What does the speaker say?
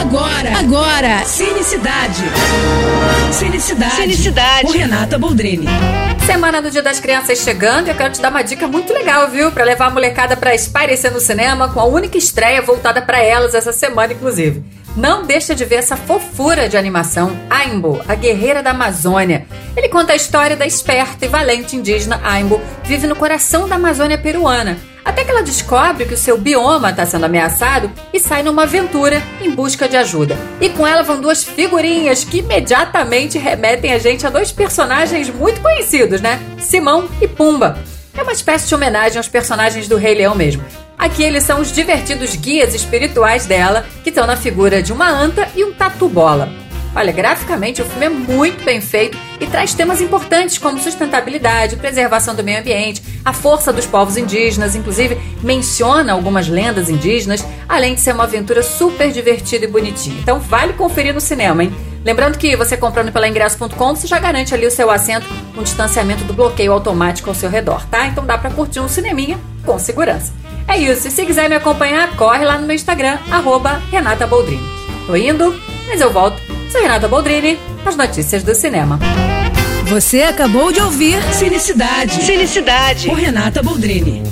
Agora, agora, Cinicidade. Cinicidade. Cinicidade. Com Renata Boldrini. Semana do Dia das Crianças chegando e eu quero te dar uma dica muito legal, viu? Para levar a molecada para espairecer no cinema com a única estreia voltada para elas essa semana, inclusive. Não deixa de ver essa fofura de animação, Aimbo, a guerreira da Amazônia. Ele conta a história da esperta e valente indígena Aimbo, vive no coração da Amazônia peruana até que ela descobre que o seu bioma está sendo ameaçado e sai numa aventura em busca de ajuda. E com ela vão duas figurinhas que imediatamente remetem a gente a dois personagens muito conhecidos, né? Simão e Pumba. É uma espécie de homenagem aos personagens do Rei Leão mesmo. Aqui eles são os divertidos guias espirituais dela, que estão na figura de uma anta e um tatu-bola. Olha, graficamente o filme é muito bem feito e traz temas importantes como sustentabilidade, preservação do meio ambiente, a força dos povos indígenas, inclusive menciona algumas lendas indígenas, além de ser uma aventura super divertida e bonitinha. Então vale conferir no cinema, hein? Lembrando que você comprando pela ingresso.com, você já garante ali o seu assento com distanciamento do bloqueio automático ao seu redor, tá? Então dá para curtir um cineminha com segurança. É isso, e se quiser me acompanhar, corre lá no meu Instagram, arroba Renata Boldrini. Tô indo, mas eu volto Sou Renata Boldrini, as notícias do cinema. Você acabou de ouvir Cinicidade. Cinicidade. Com Renata Boldrini.